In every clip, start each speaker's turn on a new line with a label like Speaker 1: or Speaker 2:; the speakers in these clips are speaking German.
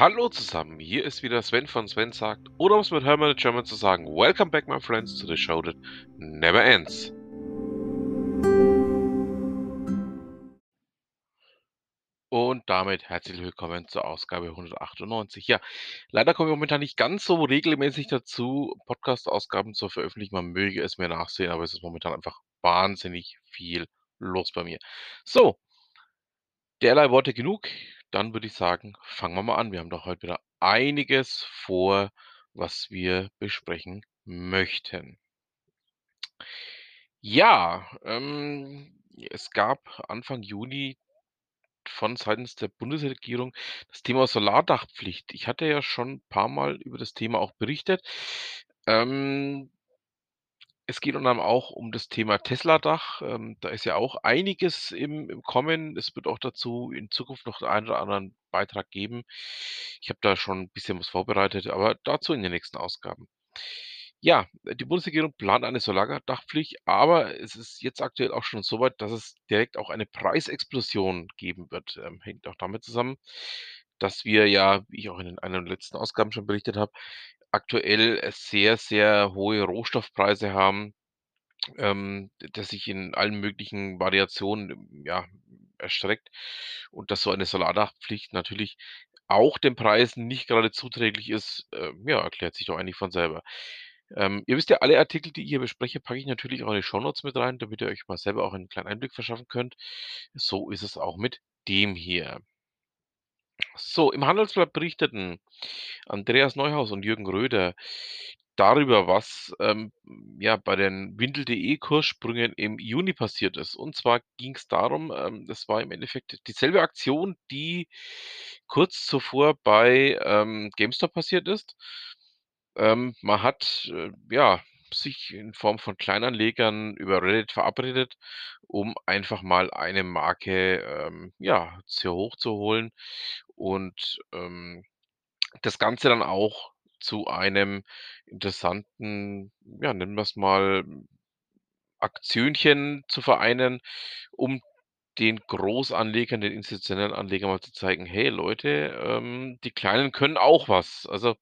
Speaker 1: Hallo zusammen, hier ist wieder Sven von Sven sagt, oder um es mit Hermann German zu sagen, Welcome back my friends to the show that never ends. Und damit herzlich willkommen zur Ausgabe 198. Ja, leider komme ich momentan nicht ganz so regelmäßig dazu, Podcast-Ausgaben zu veröffentlichen. Man möge es mir nachsehen, aber es ist momentan einfach wahnsinnig viel los bei mir. So, derlei Worte genug. Dann würde ich sagen, fangen wir mal an. Wir haben doch heute wieder einiges vor, was wir besprechen möchten. Ja, ähm, es gab Anfang Juni von seitens der Bundesregierung das Thema Solardachpflicht. Ich hatte ja schon ein paar Mal über das Thema auch berichtet. Ähm, es geht unter anderem auch um das Thema Tesla-Dach. Ähm, da ist ja auch einiges im im Kommen. Es wird auch dazu in Zukunft noch einen oder anderen Beitrag geben. Ich habe da schon ein bisschen was vorbereitet, aber dazu in den nächsten Ausgaben. Ja, die Bundesregierung plant eine Solardachpflicht, aber es ist jetzt aktuell auch schon so weit, dass es direkt auch eine Preisexplosion geben wird. Ähm, hängt auch damit zusammen, dass wir ja, wie ich auch in den einer letzten Ausgaben schon berichtet habe, aktuell äh, sehr, sehr hohe Rohstoffpreise haben, ähm, das sich in allen möglichen Variationen, ähm, ja, erstreckt und dass so eine Solardachpflicht natürlich auch den Preisen nicht gerade zuträglich ist, ähm, ja, erklärt sich doch eigentlich von selber. Ähm, ihr wisst ja, alle Artikel, die ich hier bespreche, packe ich natürlich auch in die Shownotes mit rein, damit ihr euch mal selber auch einen kleinen Einblick verschaffen könnt. So ist es auch mit dem hier. So, im Handelsblatt berichteten Andreas Neuhaus und Jürgen Röder darüber, was, ähm, ja, bei den Windel.de Kurssprüngen im Juni passiert ist. Und zwar ging es darum, ähm, das war im Endeffekt dieselbe Aktion, die kurz zuvor bei, ähm, GameStop passiert ist. Ähm, man hat, äh, ja, sich in Form von Kleinanlegern über Reddit verabredet, um einfach mal eine Marke, ähm, ja, sehr hoch zu holen und, ähm, das Ganze dann auch zu einem interessanten, ja, nennen wir es mal, Aktionchen zu vereinen, um den Großanlegern, den institutionellen Anlegern mal zu zeigen: „Hey Leute, ähm, die Kleinen können auch was.“ Also,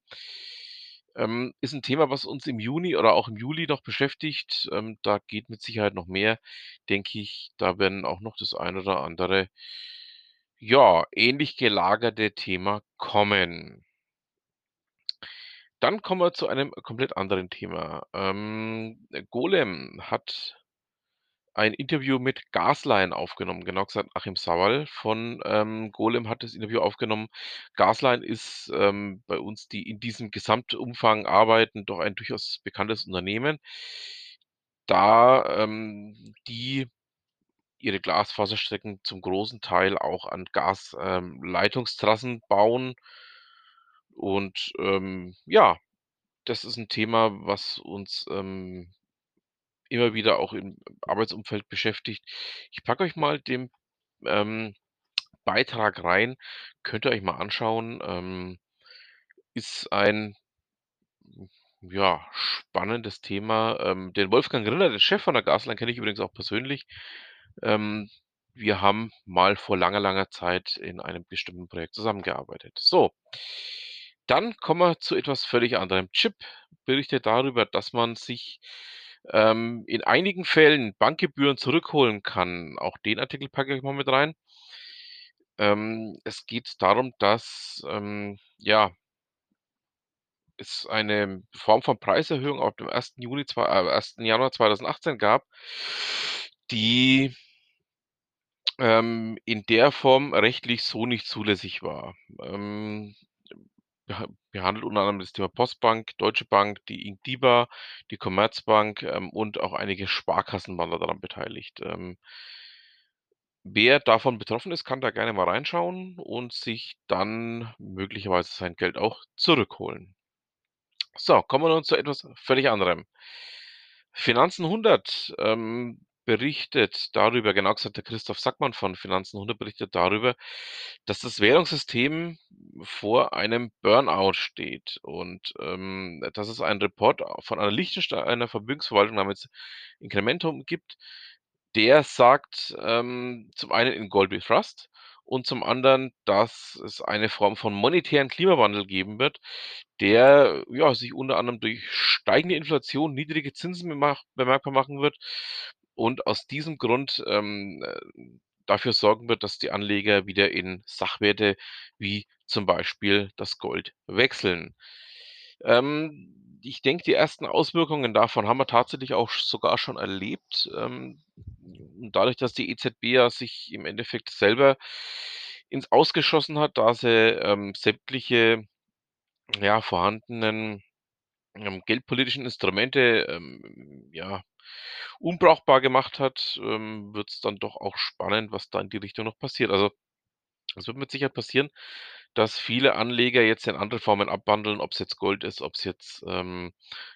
Speaker 1: ähm, ist ein Thema, was uns im Juni oder auch im Juli noch beschäftigt. Ähm, da geht mit Sicherheit noch mehr, denke ich. Da werden auch noch das ein oder andere, ja, ähnlich gelagerte Thema kommen. Dann kommen wir zu einem komplett anderen Thema. Ähm, Golem hat ein Interview mit Gasline aufgenommen, genau gesagt Achim Sauerl von, ähm, Golem hat das Interview aufgenommen. Gasline ist, ähm, bei uns, die in diesem Gesamtumfang arbeiten, doch ein durchaus bekanntes Unternehmen, da, ähm, die ihre Glasfaserstrecken zum großen Teil auch an Gasleitungstrassen ähm, bauen und, ähm, ja, das ist 'n Thema, was uns, ähm, immer wieder auch im Arbeitsumfeld beschäftigt. Ich packe euch mal den, ähm, Beitrag rein, könnt ihr euch mal anschauen. Ähm, ist ein, ja, spannendes Thema. Ähm, den Wolfgang Riller, den Chef von der Gasline, kenne ich übrigens auch persönlich. Ähm, wir haben mal vor langer, langer Zeit in einem bestimmten Projekt zusammengearbeitet. So, dann kommen wir zu etwas völlig anderem. Chip berichtet darüber, dass man sich, ähm, in einigen Fällen Bankgebühren zurückholen kann. Auch den Artikel packe ich mal mit rein. Ähm, es geht darum, dass, ähm, ja es eine Form von Preiserhöhung ab dem 1. Juni äh, 1. Januar 2018 gab, die ähm, in der Form rechtlich so nicht zulässig war. Ähm, beha behandelt unter anderem das Thema Postbank, Deutsche Bank, die Inkdiba, die Commerzbank, ähm, und auch einige Sparkassen waren da daran beteiligt. Ähm, wer davon betroffen ist, kann da gerne mal reinschauen und sich dann möglicherweise sein Geld auch zurückholen. So, kommen wir nun zu etwas völlig anderem. Finanzen 100, ähm, berichtet darüber genau gesagt, der Christoph Sackmann von Finanzen 100 berichtet darüber, dass das Währungssystem vor einem Burnout steht. Und, ähm, dass es einen Report von einer Liechtensteiner Vermögensverwaltung namens Incrementum gibt, der sagt, ähm, zum einen in Gold We Trust und zum anderen, dass es eine Form von monetären Klimawandel geben wird, der, ja, sich unter anderem durch steigende Inflation, niedrige Zinsen bemerkbar machen wird und aus diesem Grund, ähm, äh, dafür sorgen wird, dass die Anleger wieder in Sachwerte wie zum Beispiel das Gold wechseln. Ähm, ich denke, die ersten Auswirkungen davon haben wir tatsächlich auch sogar schon erlebt. Ähm, dadurch, dass die EZB ja sich im Endeffekt selber ins Aus geschossen hat, da sie, ähm, sämtliche, ja, vorhandenen, ähm, geldpolitischen Instrumente, ähm, ja, unbrauchbar gemacht hat, ähm, wird's dann doch auch spannend, was da in die Richtung noch passiert. Also, es wird mit Sicherheit passieren, dass viele Anleger jetzt in andere Formen abwandeln, ob's jetzt Gold ist, ob's jetzt, ähm,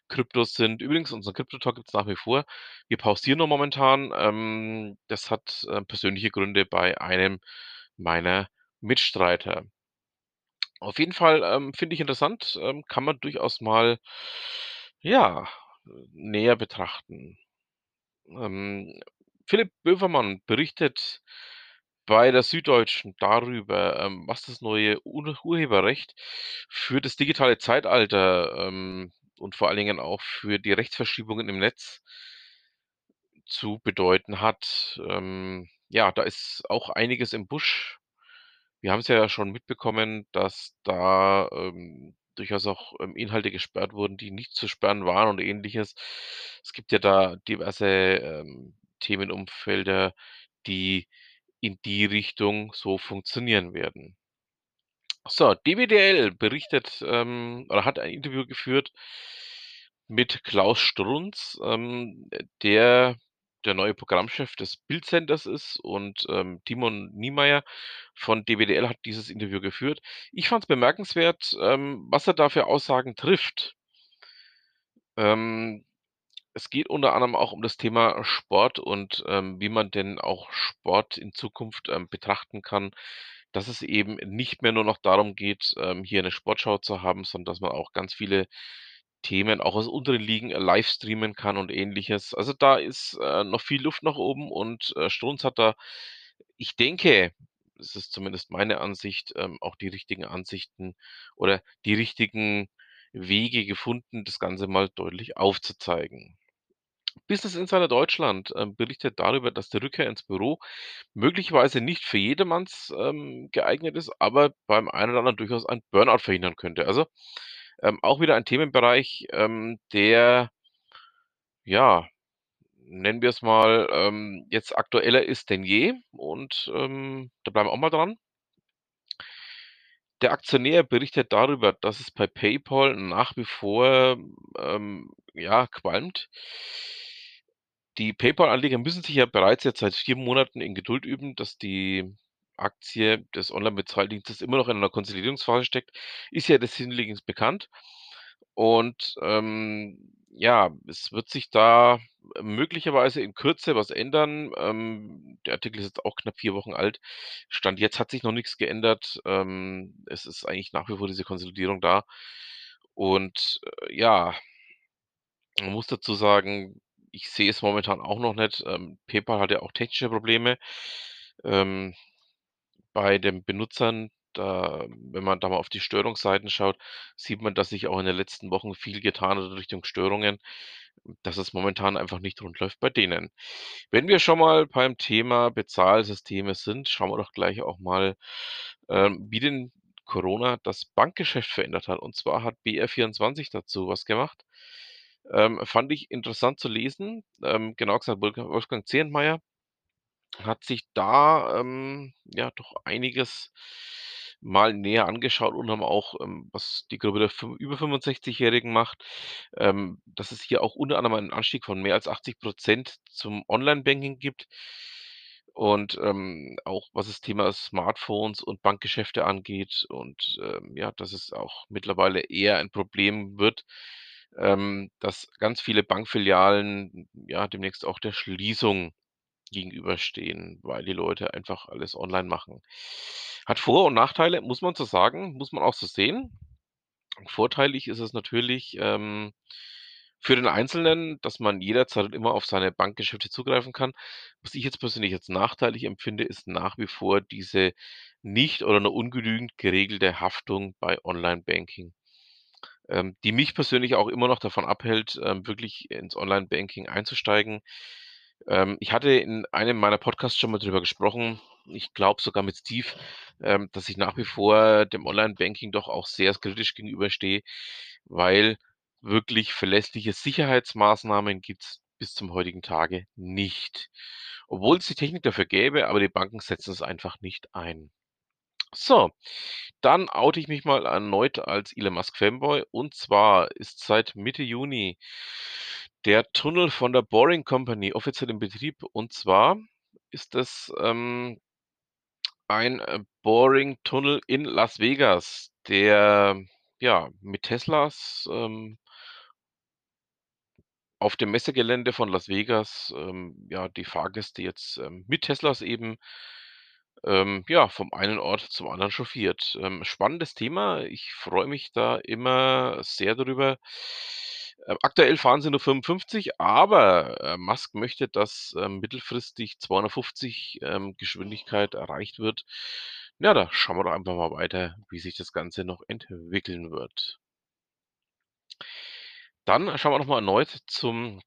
Speaker 1: Kryptos sind. Übrigens, unseren Krypto-Talk gibt's nach wie vor. Wir pausieren nur momentan. Ähm, das hat, äh, persönliche Gründe bei einem meiner Mitstreiter. Auf jeden Fall, ähm, finde ich interessant, ähm, kann man durchaus mal, ja, näher betrachten. Ähm, Philipp Bövermann berichtet bei der Süddeutschen darüber, ähm, was das neue Ur Urheberrecht für das digitale Zeitalter, ähm, und vor allen Dingen auch für die Rechtsverschiebungen im Netz zu bedeuten hat. Ähm, ja, da ist auch einiges im Busch. Wir haben's ja schon mitbekommen, dass da, ähm, durchaus auch, ähm, Inhalte gesperrt wurden, die nicht zu sperren waren und Ähnliches. Es gibt ja da diverse, ähm, Themenumfelder, die in die Richtung so funktionieren werden. So, DWDL berichtet, ähm, oder hat ein Interview geführt mit Klaus Strunz, ähm, der der neue Programmchef des Bild-Centers ist und, ähm, Timon Niemeyer von DWDL hat dieses Interview geführt. Ich fand's bemerkenswert, ähm, was er da für Aussagen trifft. Ähm, es geht unter anderem auch um das Thema Sport und, ähm, wie man denn auch Sport in Zukunft, ähm, betrachten kann, dass es eben nicht mehr nur noch darum geht, ähm, hier 'ne Sportschau zu haben, sondern dass man auch ganz viele Themen auch aus unteren Ligen live streamen kann und Ähnliches. Also, da ist, äh, noch viel Luft nach oben und, äh, Strunz hat da, ich denke, das ist zumindest meine Ansicht, ähm, auch die richtigen Ansichten oder die richtigen Wege gefunden, das Ganze mal deutlich aufzuzeigen. Business Insider Deutschland, ähm, berichtet darüber, dass die Rückkehr ins Büro möglicherweise nicht für jedermanns, ähm, geeignet ist, aber beim einen oder anderen durchaus ein Burnout verhindern könnte. Also, ähm, auch wieder ein Themenbereich, ähm, der ja, nennen wir's mal, ähm, jetzt aktueller ist denn je und, ähm, da bleiben wir auch mal dran. Der Aktionär berichtet darüber, dass es bei PayPal nach wie vor, ähm, ja, qualmt. Die PayPal-Anleger müssen sich ja bereits jetzt seit 4 Monaten in Geduld üben, dass die Aktie des Online-Bezahldienstes immer noch in 'ner Konsolidierungsphase steckt, ist ja des Hinlegends bekannt. Und, ähm, ja, es wird sich da möglicherweise in Kürze was ändern. Ähm, der Artikel ist jetzt auch knapp 4 Wochen alt. Stand jetzt hat sich noch nix geändert. Ähm, es ist eigentlich nach wie vor diese Konsolidierung da. Und, äh, ja man muss dazu sagen, ich sehe es momentan auch noch nicht. Ähm, PayPal hat ja auch technische Probleme, ähm, bei den Benutzern. Da wenn man da mal auf die Störungsseiten schaut, sieht man, dass sich auch in den letzten Wochen viel getan hat in Richtung Störungen, dass es momentan einfach nicht rund läuft bei denen. Wenn wir schon mal beim Thema Bezahlsysteme sind, schauen wir doch gleich auch mal, ähm, wie denn Corona das Bankgeschäft verändert hat. Und zwar hat BR24 dazu was gemacht. Ähm, fand ich interessant zu lesen. Ähm, genauer gesagt, Wolfga Wolfgang Zehentmeier hat sich da, ähm, ja, doch einiges mal näher angeschaut und haben auch, ähm, was die Gruppe der über 65-Jährigen macht, ähm, dass es hier auch unter anderem einen Anstieg von mehr als 80 % zum Online-Banking gibt. Und, ähm, auch was das Thema Smartphones und Bankgeschäfte angeht und, ähm, ja, dass es auch mittlerweile eher ein Problem wird, ähm, dass ganz viele Bankfilialen, ja, demnächst auch der Schließung gegenüberstehen, weil die Leute einfach alles online machen. Hat Vor und Nachteile, muss man so sagen, muss man auch so sehen. Vorteilig ist es natürlich, ähm Für den Einzelnen, dass man jederzeit und immer auf seine Bankgeschäfte zugreifen kann. Was ich jetzt persönlich als nachteilig empfinde, ist nach wie vor diese nicht oder nur ungenügend geregelte Haftung bei Online-Banking, ähm, die mich persönlich auch immer noch davon abhält, ähm, wirklich ins Online-Banking einzusteigen. Ähm, ich hatte in einem meiner Podcasts schon mal drüber gesprochen, ich glaube sogar mit Steve, ähm, dass ich nach wie vor dem Online-Banking doch auch sehr kritisch gegenüberstehe, weil wirklich verlässliche Sicherheitsmaßnahmen gibt's bis zum heutigen Tage nicht. Obwohl es die Technik dafür gäbe, aber die Banken setzen es einfach nicht ein. So, dann oute ich mich mal erneut als Elon Musk Fanboy. Und zwar ist seit Mitte Juni der Tunnel von der Boring Company offiziell in Betrieb. Und zwar ist das, ähm ein, äh, Boring-Tunnel in Las Vegas, der, ja, mit Teslas, ähm auf dem Messegelände von Las Vegas, ähm, ja, die Fahrgäste jetzt, ähm, mit Teslas eben ähm, ja, vom einen Ort zum anderen chauffiert. Ähm, spannendes Thema. Ich freue mich da immer sehr drüber. Äh, aktuell fahren sie nur 55, aber, äh, Musk möchte, dass, ähm, mittelfristig 250, ähm, Geschwindigkeit erreicht wird. Ja, da schauen wir doch einfach mal weiter, wie sich das Ganze noch entwickeln wird. Dann schauen wir noch mal erneut zum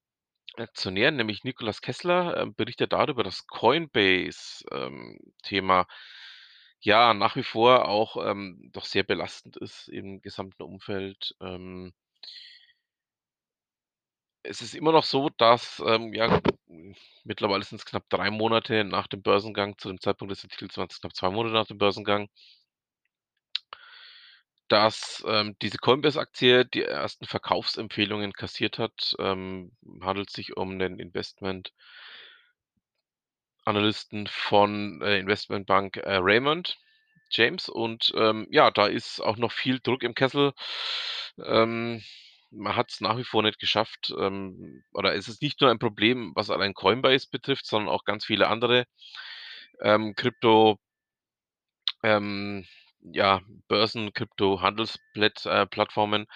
Speaker 1: Aktionär, nämlich Nikolaus Kessler, ähm, berichtet darüber, dass Coinbase, ähm, ja, nach wie vor auch, ähm, doch sehr belastend ist im gesamten Umfeld. Ähm es ist immer noch so, dass, ähm, ja, mittlerweile sind's knapp 3 Monate nach dem Börsengang. Zu dem Zeitpunkt des Artikels waren's knapp 2 Monate nach dem Börsengang dass, ähm, diese Coinbase-Aktie die ersten Verkaufsempfehlungen kassiert hat. Ähm, handelt sich um 'nen Investment Analysten von, äh, Investmentbank, äh, Raymond James. Und, ähm, ja, da ist auch noch viel Druck im Kessel. Ähm, man hat's nach wie vor nicht geschafft, ähm oder es ist nicht nur ein Problem, was allein Coinbase betrifft, sondern auch ganz viele andere, ähm, Krypto ähm, ja, Börsen, Krypto-Handelsplätt äh, Plattformen,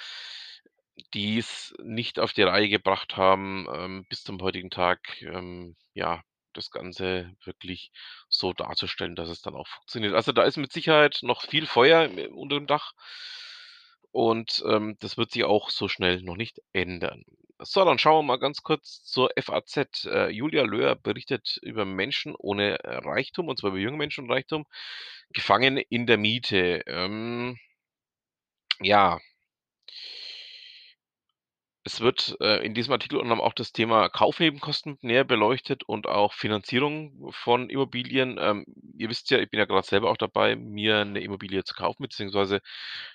Speaker 1: die's nicht auf die Reihe gebracht haben, ähm, bis zum heutigen Tag, ähm, ja, das Ganze wirklich so darzustellen, dass es dann auch funktioniert. Also, da ist mit Sicherheit noch viel Feuer unter dem Dach und, ähm, das wird sich auch so schnell noch nicht ändern. So, dann schauen wir mal ganz kurz zur FAZ. Äh, Julia Löhr berichtet über Menschen ohne, äh, Reichtum, und zwar über junge Menschen und Reichtum, gefangen in der Miete. Ähm ja. Es wird, äh, in diesem Artikel unter auch das Thema Kaufnebenkosten näher beleuchtet und auch Finanzierung von Immobilien. Ähm, ihr wisst ja, ich bin ja grad selber auch dabei, mir 'ne Immobilie zu kaufen, beziehungsweise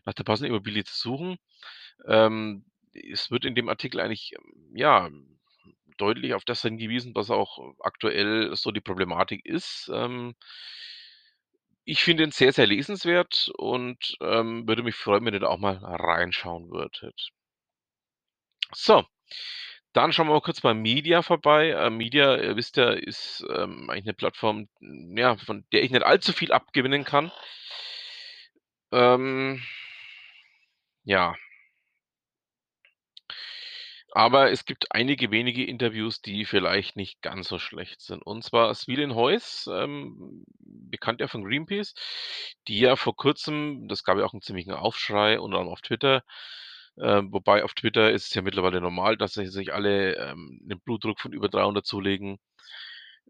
Speaker 1: nach der passenden Immobilie zu suchen. Ähm, es wird in dem Artikel eigentlich, ähm, ja, deutlich auf das hingewiesen, was auch aktuell so die Problematik ist. Ähm ich finde ihn sehr, sehr lesenswert und, ähm, würde mich freuen, wenn ihr da auch mal reinschauen würdet. So, dann schauen wir mal kurz bei Media vorbei. Äh, Media, ihr wisst ja, ist, ähm, eigentlich 'ne Plattform, ja, von der ich nicht allzu viel abgewinnen kann. Ähm ja. Aber es gibt einige wenige Interviews, die vielleicht nicht ganz so schlecht sind. Und zwar Swilin Heuss, ähm, bekannt ja von Greenpeace, die ja vor Kurzem das gab ja auch 'n ziemlichen Aufschrei, unter anderem auf Twitter ähm, wobei auf Twitter ist es ja mittlerweile normal, dass si sich alle, ähm, 'nen Blutdruck von über 300 zulegen.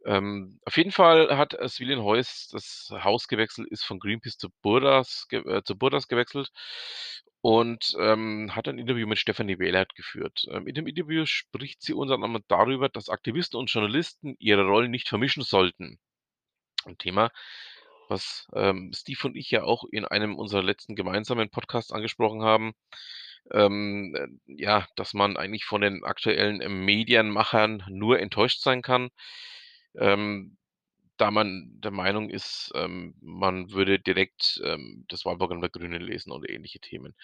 Speaker 1: Ähm, auf jeden Fall hat, äh, Swilin Heuss das Haus gewechselt, ist von Greenpeace zu Burdas ge äh, zu Burdas gewechselt und, ähm, hat ein Interview mit Stefanie Wählert geführt. Ähm, in dem Interview spricht sie unter anderem darüber, dass Aktivisten und Journalisten ihre Rollen nicht vermischen sollten. 'N Thema, was, ähm, Steve und ich ja auch in einem unserer letzten gemeinsamen Podcasts angesprochen haben. Ähm, äh, ja, dass man eigentlich von den aktuellen, Medienmachern nur enttäuscht sein kann, ähm, da man der Meinung ist, ähm, man würde direkt, ähm, das Wahlprogramm der Grünen lesen oder ähnliche Themen.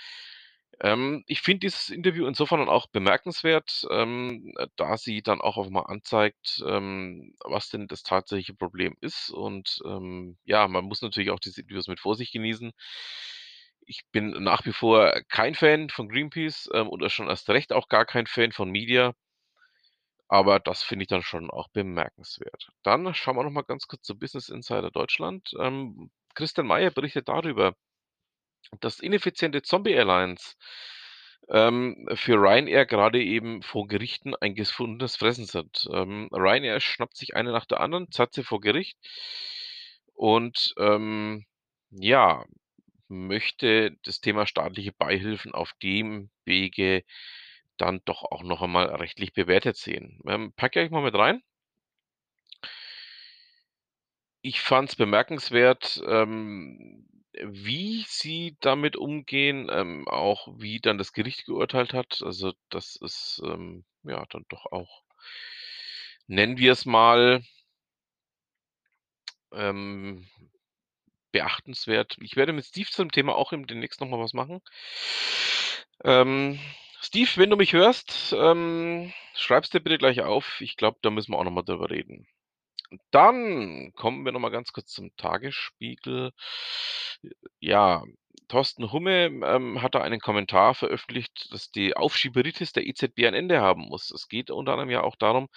Speaker 1: Ähm, ich finde dieses Interview insofern auch bemerkenswert, ähm, äh, da sie dann auch einmal anzeigt, ähm, was denn das tatsächliche Problem ist und, ähm, ja, man muss natürlich auch diese Interviews mit Vorsicht genießen. ich bin nach wie vor kein Fan von Greenpeace, ähm, und schon erst recht auch gar kein Fan von Media. Aber das finde ich dann schon auch bemerkenswert. Dann schauen wir noch mal ganz kurz zu Business Insider Deutschland. Ähm, Christian Mayer berichtet darüber, dass ineffiziente Zombie-Airlines ähm, für Ryanair gerade eben vor Gerichten ein gefundenes Fressen sind. Ähm, Ryanair schnappt sich eine nach der anderen, zerrt sie vor Gericht und ähm, ja, möchte das Thema staatliche Beihilfen auf dem Wege dann doch auch noch einmal rechtlich bewertet sehen. Ähm, packe ich mal mit rein. Ich fand es bemerkenswert, ähm, wie sie damit umgehen, ähm, auch wie dann das Gericht geurteilt hat. Also, das ist, ähm, ja, dann doch auch nennen wir es mal ähm, beachtenswert. Ich werde mit Steve zum Thema auch im demnächst noch mal was machen. Ähm, Steve, wenn du mich hörst, ähm, schreib's dir bitte gleich auf. Ich glaube, da müssen wir auch noch mal drüber reden. Dann kommen wir noch mal ganz kurz zum Tagesspiegel. Ja, Thorsten Humme, ähm, hat da einen Kommentar veröffentlicht, dass die Aufschieberitis der EZB ein Ende haben muss. Es geht unter anderem ja auch darum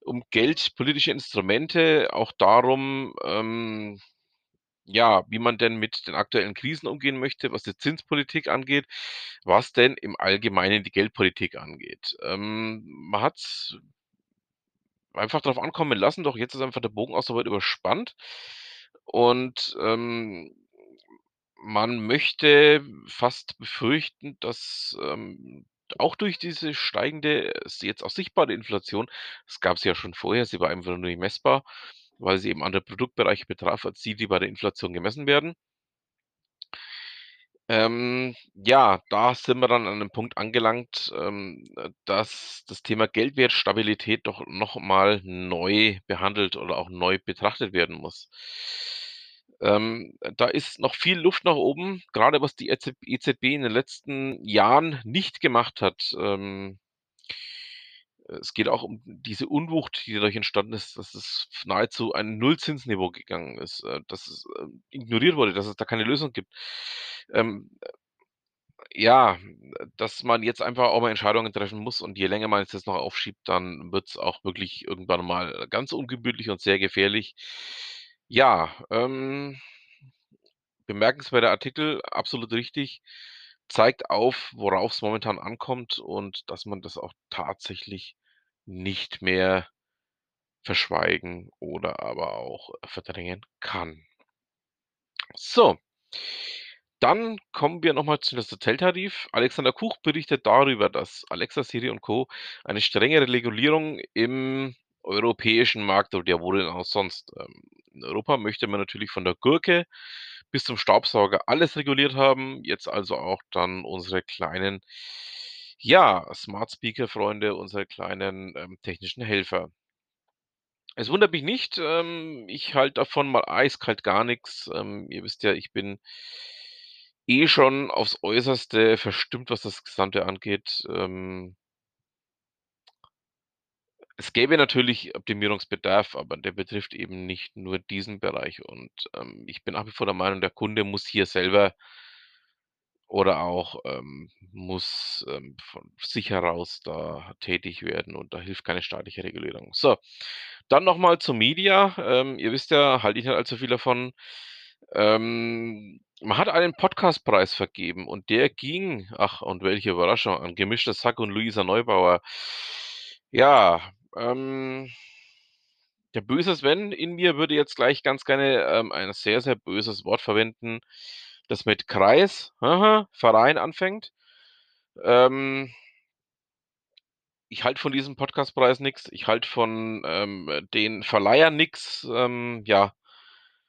Speaker 1: um Geld, politische Instrumente, auch darum, ähm, ja, wie man denn mit den aktuellen Krisen umgehen möchte, was die Zinspolitik angeht, was denn im Allgemeinen die Geldpolitik angeht. Ähm, man hat's einfach drauf ankommen lassen, doch jetzt ist einfach der Bogen auch so weit überspannt und, ähm, man möchte fast befürchten, dass, ähm, auch durch diese steigende, jetzt auch sichtbare Inflation das gab's ja schon vorher, sie war einfach nur nicht messbar, weil sie eben andere Produktbereiche betraf als die, die bei der Inflation gemessen werden. Ähm, ja, da sind wir dann an 'nem Punkt angelangt, ähm, äh, dass das Thema Geldwertstabilität doch noch mal neu behandelt oder auch neu betrachtet werden muss. Ähm, da ist noch viel Luft nach oben, grade was die EZ EZB in den letzten Jahren nicht gemacht hat. Ähm es geht auch um diese Unwucht, die dadurch entstanden ist, dass es nahezu ein Nullzinsniveau gegangen ist, äh, dass es, ähm, ignoriert wurde, dass es da keine Lösung gibt. Ähm, äh, ja, dass man jetzt einfach auch mal Entscheidungen treffen muss und je länger man es jetzt noch aufschiebt, dann wird's auch wirklich irgendwann mal ganz ungemütlich und sehr gefährlich. Ja, ähm bemerkenswerter Artikel, absolut richtig, zeigt auf, worauf's momentan ankommt und dass man das auch tatsächlich nicht mehr verschweigen oder aber auch verdrängen kann. So. Dann kommen wir noch mal zu das Hoteltarif. Alexander Kuch berichtet darüber, dass Alexa, Siri und Co. eine strengere Regulierung im europäischen Markt oder ja, wo denn auch sonst? Ähm, in Europa möchte man natürlich von der Gurke bis zum Staubsauger alles reguliert haben, jetzt also auch dann unsere kleinen, ja, Smart Speaker Freunde, unsere kleinen, ähm, technischen Helfer. Es wundert mich nicht, ähm, ich halte davon mal eiskalt gar nix. Ähm, ihr wisst ja, ich bin eh schon aufs Äußerste verstimmt, was das Gesamte angeht, ähm es gäbe natürlich Optimierungsbedarf, aber der betrifft eben nicht nur diesen Bereich und, ähm, ich bin nach wie vor der Meinung, der Kunde muss hier selber oder auch, ähm, muss, ähm, von sich heraus da tätig werden und da hilft keine staatliche Regulierung. So, dann noch mal zu Media. Ähm, ihr wisst ja, halte ich nicht allzu viel davon. Ähm, man hat einen Podcastpreis vergeben und der ging, ach, und welche Überraschung, an Gemischtes Hack und Luisa Neubauer. Ja, ähm der böse Sven in mir würde jetzt gleich ganz gerne, ähm, ein sehr, sehr böses Wort verwenden, das mit Kreis, aha, Verein anfängt. Ähm ich halte von diesem Podcastpreis nix. Ich halte von, ähm, den Verleihern nix. Ähm, ja,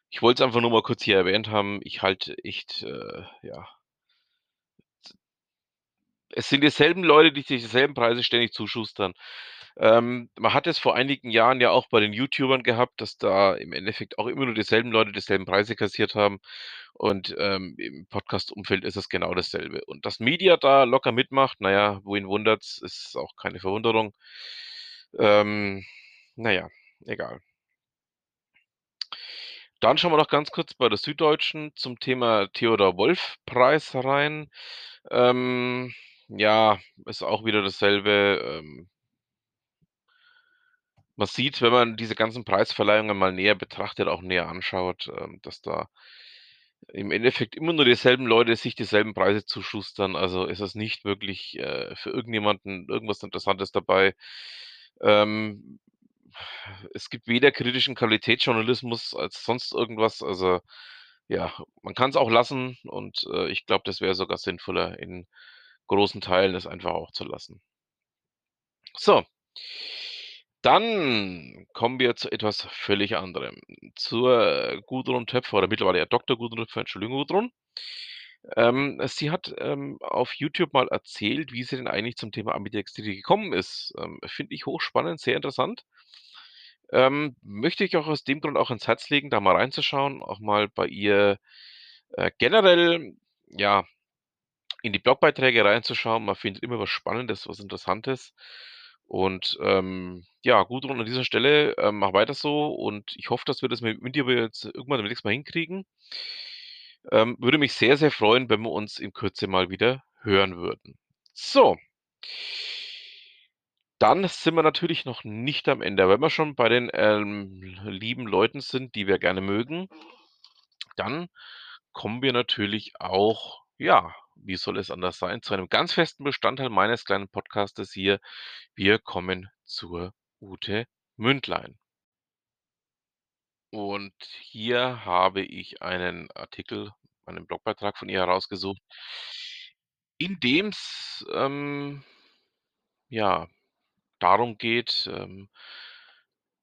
Speaker 1: ich wollte es einfach nur mal kurz hier erwähnt haben. Ich halte echt, äh, ja es sind dieselben Leute, die sich dieselben Preise ständig zuschustern. Ähm, man hat es vor einigen Jahren ja auch bei den YouTubern gehabt, dass da im Endeffekt auch immer nur dieselben Leute dieselben Preise kassiert haben und, ähm, im Podcast-Umfeld ist es genau dasselbe. Und dass Media da locker mitmacht, na ja, wen wundert's, ist auch keine Verwunderung. Ähm, na ja, egal. Dann schauen wir noch ganz kurz bei der Süddeutschen zum Thema Theodor-Wolff-Preis rein. Ähm, ja, ist auch wieder dasselbe, ähm man sieht, wenn man diese ganzen Preisverleihungen mal näher betrachtet, auch näher anschaut, ähm, dass da im Endeffekt immer nur dieselben Leute sich dieselben Preise zuschustern. Also, ist es nicht wirklich, äh, für irgendjemanden irgendwas Interessantes dabei. Ähm, es gibt weder kritischen Qualitätsjournalismus als sonst irgendwas. Also, ja, man kann's auch lassen und, äh, ich glaube, das wäre sogar sinnvoller, in großen Teilen es einfach auch zu lassen. So. Dann kommen wir zu etwas völlig anderem, zur Gudrun Töpfer oder mittlerweile ja Doktor Gudrun Töpfer. Entschuldigung, Gudrun. Ähm, sie hat, ähm, auf YouTube mal erzählt, wie sie denn eigentlich zum Thema Ambidextrie gekommen ist. Ähm, finde ich hochspannend, sehr interessant. Ähm, möchte ich auch aus dem Grund auch ans Herz legen, da mal reinzuschauen, auch mal bei ihr, äh, generell, ja, in die Blogbeiträge reinzuschauen. Man findet immer was Spannendes, was Interessantes. Und, ähm, ja, Gudrun, an dieser Stelle, ähm, mach weiter so und ich hoffe, dass wir das mit mit dir jetzt irgendwann demnächst mal hinkriegen. Ähm, würde mich sehr, sehr freuen, wenn wir uns in Kürze mal wieder hören würden. So. Dann sind wir natürlich noch nicht am Ende. Wenn wir schon bei den, ähm, lieben Leuten sind, die wir gerne mögen, dann kommen wir natürlich auch, ja, wie soll es anders sein, zu einem ganz festen Bestandteil meines kleinen Podcastes hier. Wir kommen zur Ute Mündlein. Und hier habe ich einen Artikel, einen Blogbeitrag von ihr herausgesucht in dem's, ähm, ja, darum geht, ähm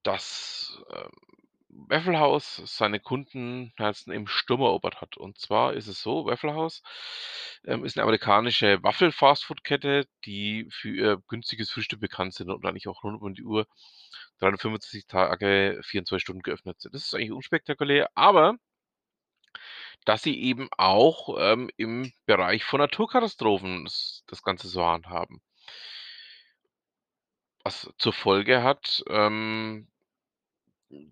Speaker 1: dass, ähm, Waffle House seine Kundenherzen im Sturm erobert hat. Und zwar ist es so, Waffle House, ähm, ist 'ne amerikanische Waffel-Fastfood-Kette, die für ihr günstiges Frühstück bekannt sind und eigentlich auch rund um die Uhr 365 Tage, 24 Stunden geöffnet sind. Das ist eigentlich unspektakulär, aber dass sie eben auch, ähm, im Bereich von Naturkatastrophen s das Ganze so handhaben. Was zur Folge hat, ähm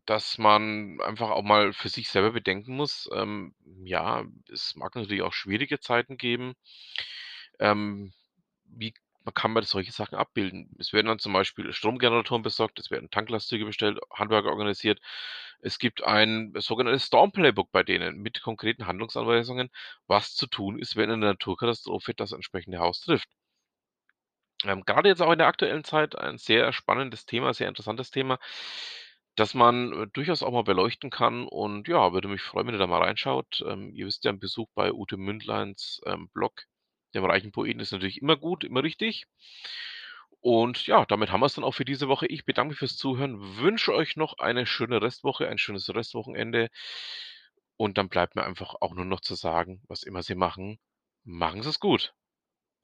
Speaker 1: dass man einfach auch mal für sich selber bedenken muss, ähm, ja, es mag natürlich auch schwierige Zeiten geben. Ähm, wie kann man solche Sachen abbilden? Es werden dann zum Beispiel Stromgeneratoren besorgt, es werden Tanklastzüge bestellt, Handwerker organisiert. Es gibt ein sogenanntes Storm Playbook bei denen mit konkreten Handlungsanweisungen, was zu tun ist, wenn eine Naturkatastrophe das entsprechende Haus trifft. Ähm, grade jetzt auch in der aktuellen Zeit ein sehr spannendes Thema, sehr interessantes Thema, das man, äh, durchaus auch mal beleuchten kann und ja, würde mich freuen, wenn ihr da mal reinschaut. Ähm, ihr wisst ja, 'n Besuch bei Ute Mündleins, ähm, Blog, dem reichen Poeten, ist natürlich immer gut, immer richtig. Und ja, damit haben wir's dann auch für diese Woche. Ich bedanke mich fürs Zuhören, wünsche euch noch eine schöne Restwoche, ein schönes Restwochenende. Und dann bleibt mir einfach auch nur noch zu sagen, was immer Sie machen, machen Sie's gut.